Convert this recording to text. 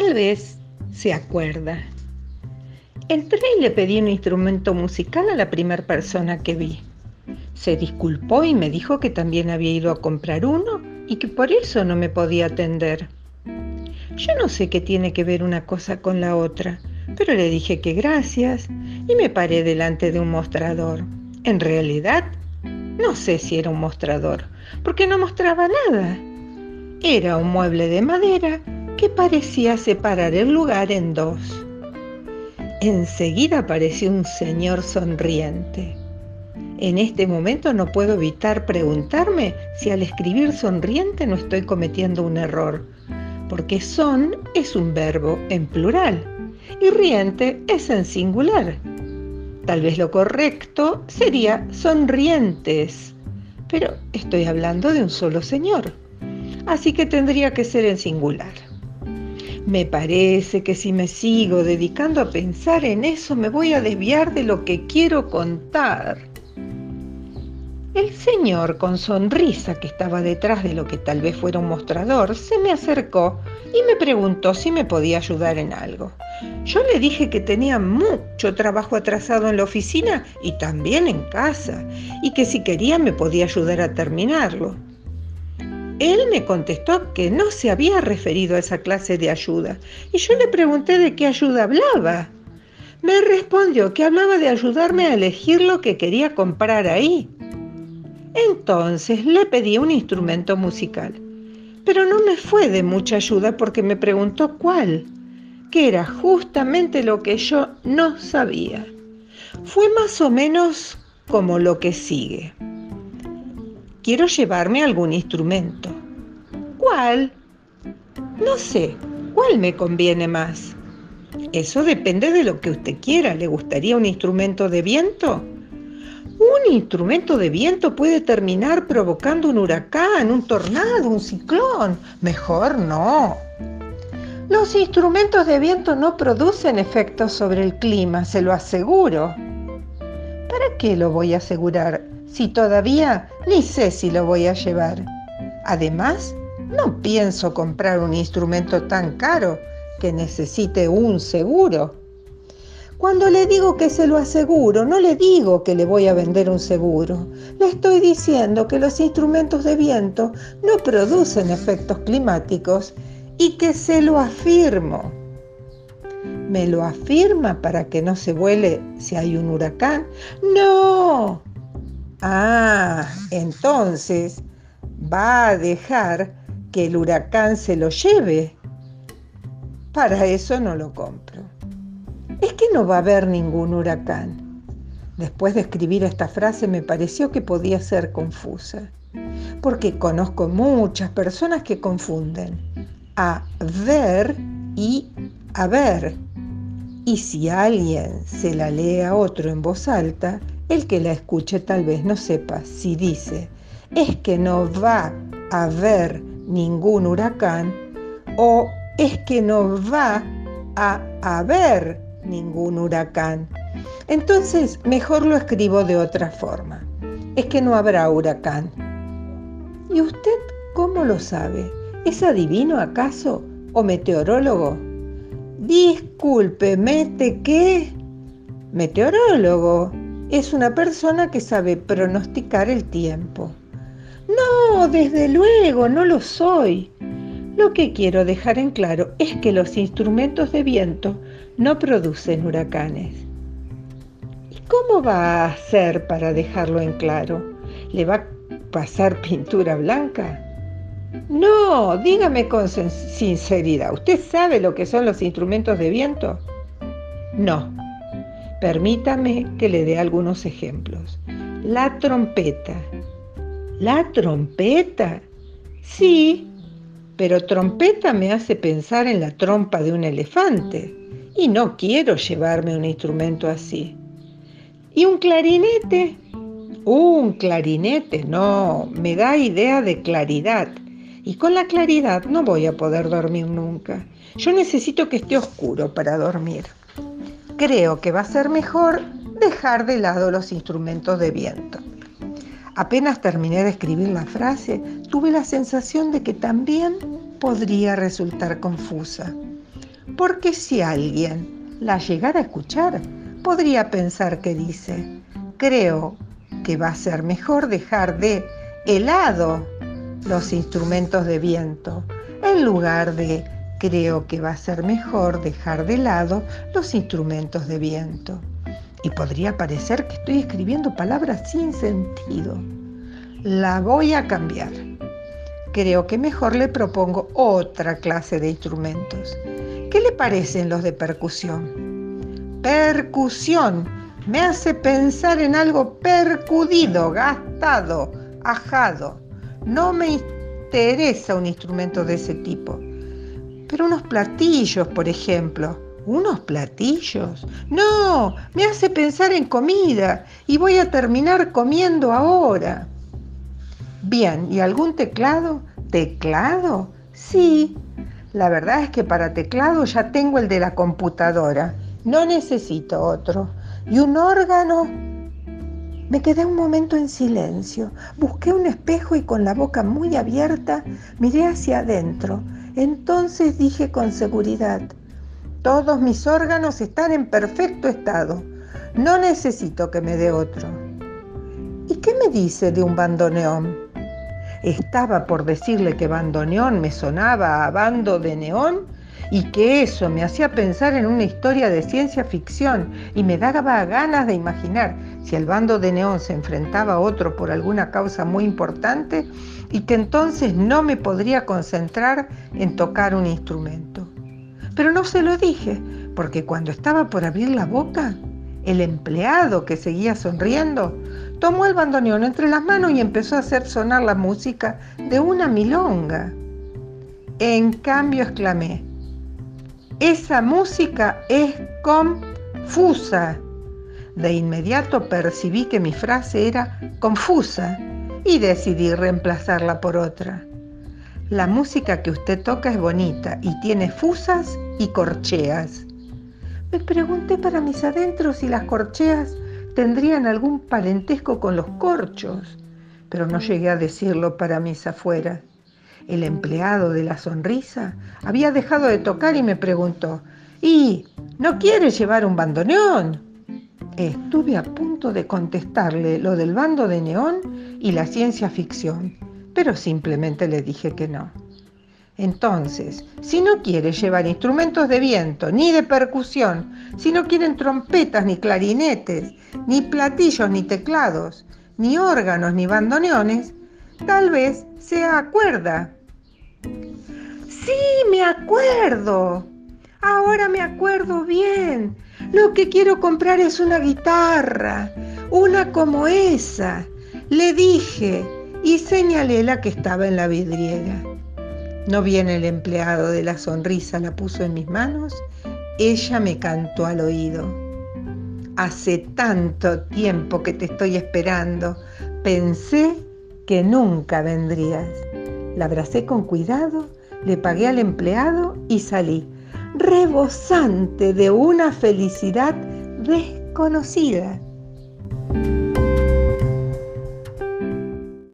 Tal vez se acuerda. Entré y le pedí un instrumento musical a la primera persona que vi. Se disculpó y me dijo que también había ido a comprar uno y que por eso no me podía atender. Yo no sé qué tiene que ver una cosa con la otra, pero le dije que gracias y me paré delante de un mostrador. En realidad, no sé si era un mostrador, porque no mostraba nada. Era un mueble de madera que parecía separar el lugar en dos. Enseguida apareció un señor sonriente. En este momento no puedo evitar preguntarme si al escribir sonriente no estoy cometiendo un error, porque son es un verbo en plural y riente es en singular. Tal vez lo correcto sería sonrientes, pero estoy hablando de un solo señor, así que tendría que ser en singular. Me parece que si me sigo dedicando a pensar en eso me voy a desviar de lo que quiero contar. El señor, con sonrisa que estaba detrás de lo que tal vez fuera un mostrador, se me acercó y me preguntó si me podía ayudar en algo. Yo le dije que tenía mucho trabajo atrasado en la oficina y también en casa, y que si quería me podía ayudar a terminarlo. Él me contestó que no se había referido a esa clase de ayuda, y yo le pregunté de qué ayuda hablaba. Me respondió que hablaba de ayudarme a elegir lo que quería comprar ahí. Entonces le pedí un instrumento musical, pero no me fue de mucha ayuda porque me preguntó cuál, que era justamente lo que yo no sabía. Fue más o menos como lo que sigue. Quiero llevarme algún instrumento. ¿Cuál? No sé, ¿cuál me conviene más? Eso depende de lo que usted quiera. ¿Le gustaría un instrumento de viento? Un instrumento de viento puede terminar provocando un huracán, un tornado, un ciclón. Mejor no. Los instrumentos de viento no producen efectos sobre el clima, se lo aseguro. ¿Para qué lo voy a asegurar si todavía ni sé si lo voy a llevar? Además, no pienso comprar un instrumento tan caro que necesite un seguro. Cuando le digo que se lo aseguro, no le digo que le voy a vender un seguro. Le estoy diciendo que los instrumentos de viento no producen efectos climáticos y que se lo afirmo. ¿Me lo afirma para que no se vuele si hay un huracán? No. Ah, entonces va a dejar que el huracán se lo lleve. Para eso no lo compro es que no va a haber ningún huracán. Después de escribir esta frase me pareció que podía ser confusa, porque conozco muchas personas que confunden a ver y a ver. Y si alguien se la lee a otro en voz alta, el que la escuche tal vez no sepa si dice es que no va a haber ningún huracán o es que no va a haber ningún huracán. Entonces, mejor lo escribo de otra forma. Es que no habrá huracán. ¿Y usted cómo lo sabe? ¿Es adivino acaso o meteorólogo? Disculpe, ¿mete qué? Meteorólogo es una persona que sabe pronosticar el tiempo. No, desde luego, no lo soy. Lo que quiero dejar en claro es que los instrumentos de viento no producen huracanes. ¿Y cómo va a hacer para dejarlo en claro? ¿Le va a pasar pintura blanca? No, dígame con sinceridad, ¿usted sabe lo que son los instrumentos de viento? No. Permítame que le dé algunos ejemplos. La trompeta. ¿La trompeta? Sí, pero trompeta me hace pensar en la trompa de un elefante y no quiero llevarme un instrumento así. ¿Y un clarinete? Un clarinete, no, me da idea de claridad. Y con la claridad no voy a poder dormir nunca. Yo necesito que esté oscuro para dormir. Creo que va a ser mejor dejar de lado los instrumentos de viento. Apenas terminé de escribir la frase, tuve la sensación de que también podría resultar confusa. porque si alguien la llegara a escuchar, podría pensar que dice, creo que va a ser mejor dejar de helado los instrumentos de viento en lugar de creo que va a ser mejor dejar de lado los instrumentos de viento. Y podría parecer que estoy escribiendo palabras sin sentido. La voy a cambiar. Creo que mejor le propongo otra clase de instrumentos. ¿Qué le parecen los de percusión? Percusión me hace pensar en algo percudido, gastado, ajado. No me interesa un instrumento de ese tipo. Pero unos platillos, por ejemplo. ¿Unos platillos? No, me hace pensar en comida y voy a terminar comiendo ahora. Bien, ¿y algún teclado? ¿Teclado? Sí. La verdad es que para teclado ya tengo el de la computadora. No necesito otro. ¿Y un órgano? Me quedé un momento en silencio. Busqué un espejo y con la boca muy abierta miré hacia adentro. Entonces dije con seguridad, todos mis órganos están en perfecto estado. No necesito que me dé otro. ¿Y qué me dice de un bandoneón? Estaba por decirle que bandoneón me sonaba a bando de neón y que eso me hacía pensar en una historia de ciencia ficción y me daba ganas de imaginar si el bando de neón se enfrentaba a otro por alguna causa muy importante y que entonces no me podría concentrar en tocar un instrumento. Pero no se lo dije, porque cuando estaba por abrir la boca, el empleado que seguía sonriendo tomó el bandoneón entre las manos y empezó a hacer sonar la música de una milonga. En cambio exclamé, esa música es confusa. De inmediato percibí que mi frase era confusa y decidí reemplazarla por otra. La música que usted toca es bonita y tiene fusas y corcheas. Me pregunté para mis adentros si las corcheas tendrían algún parentesco con los corchos, pero no llegué a decirlo para mis afueras. El empleado de la sonrisa había dejado de tocar y me preguntó, ¿y no quiere llevar un bandoneón? Estuve a punto de contestarle lo del bando de neón y la ciencia ficción, pero simplemente le dije que no. Entonces, si no quiere llevar instrumentos de viento ni de percusión, si no quieren trompetas ni clarinetes, ni platillos ni teclados, ni órganos ni bandoneones, tal vez se acuerda. Sí, me acuerdo. Ahora me acuerdo bien. Lo que quiero comprar es una guitarra, una como esa. Le dije y señalé la que estaba en la vidriera. No viene el empleado de la sonrisa, la puso en mis manos. Ella me cantó al oído. Hace tanto tiempo que te estoy esperando. Pensé que nunca vendrías. La abracé con cuidado, le pagué al empleado y salí rebosante de una felicidad desconocida.